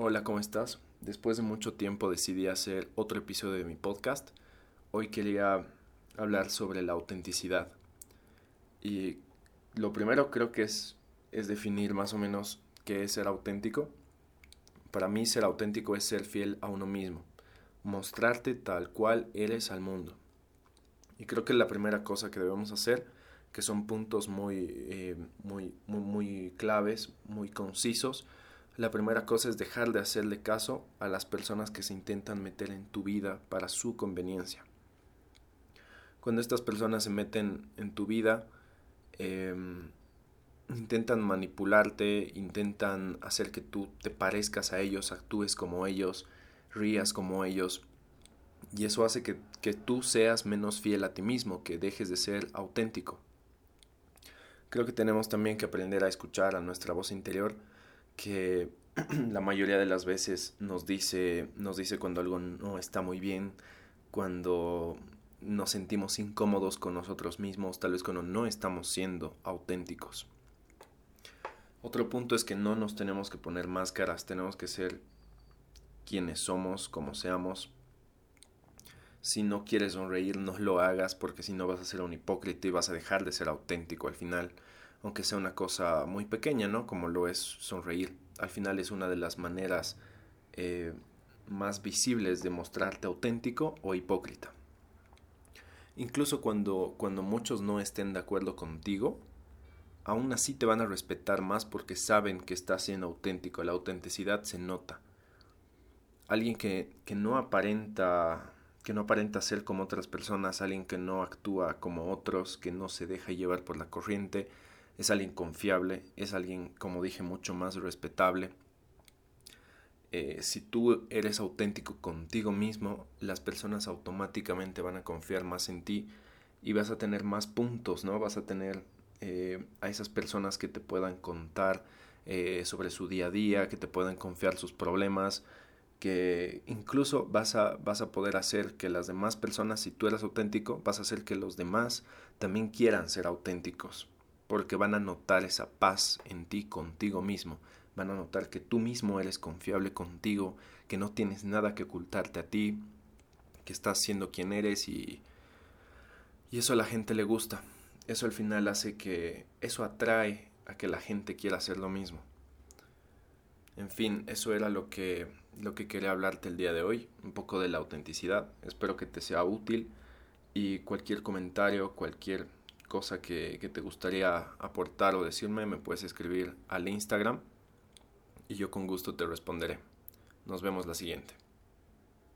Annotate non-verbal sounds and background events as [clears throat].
Hola, ¿cómo estás? Después de mucho tiempo decidí hacer otro episodio de mi podcast. Hoy quería hablar sobre la autenticidad. Y lo primero creo que es, es definir más o menos qué es ser auténtico. Para mí ser auténtico es ser fiel a uno mismo, mostrarte tal cual eres al mundo. Y creo que la primera cosa que debemos hacer, que son puntos muy, eh, muy, muy, muy claves, muy concisos, la primera cosa es dejar de hacerle caso a las personas que se intentan meter en tu vida para su conveniencia. Cuando estas personas se meten en tu vida, em, intentan manipularte, intentan hacer que tú te parezcas a ellos, actúes como ellos, rías como ellos, y eso hace que, que tú seas menos fiel a ti mismo, que dejes de ser auténtico. Creo que tenemos también que aprender a escuchar a nuestra voz interior, que [clears throat] la mayoría de las veces nos dice, nos dice cuando algo no está muy bien, cuando nos sentimos incómodos con nosotros mismos, tal vez cuando no estamos siendo auténticos. Otro punto es que no nos tenemos que poner máscaras, tenemos que ser quienes somos, como seamos. Si no quieres sonreír, no lo hagas porque si no vas a ser un hipócrita y vas a dejar de ser auténtico al final aunque sea una cosa muy pequeña, ¿no? Como lo es sonreír. Al final es una de las maneras eh, más visibles de mostrarte auténtico o hipócrita. Incluso cuando, cuando muchos no estén de acuerdo contigo, aún así te van a respetar más porque saben que estás siendo auténtico. La autenticidad se nota. Alguien que, que no aparenta que no aparenta ser como otras personas, alguien que no actúa como otros, que no se deja llevar por la corriente, es alguien confiable, es alguien, como dije, mucho más respetable. Eh, si tú eres auténtico contigo mismo, las personas automáticamente van a confiar más en ti y vas a tener más puntos, ¿no? Vas a tener eh, a esas personas que te puedan contar eh, sobre su día a día, que te puedan confiar sus problemas, que incluso vas a, vas a poder hacer que las demás personas, si tú eres auténtico, vas a hacer que los demás también quieran ser auténticos porque van a notar esa paz en ti contigo mismo, van a notar que tú mismo eres confiable contigo, que no tienes nada que ocultarte a ti, que estás siendo quien eres y, y eso a la gente le gusta. Eso al final hace que eso atrae a que la gente quiera hacer lo mismo. En fin, eso era lo que, lo que quería hablarte el día de hoy, un poco de la autenticidad. Espero que te sea útil y cualquier comentario, cualquier cosa que, te gustaría aportar o decirme, me puedes escribir al Instagram y yo con gusto te responderé. Nos vemos la siguiente.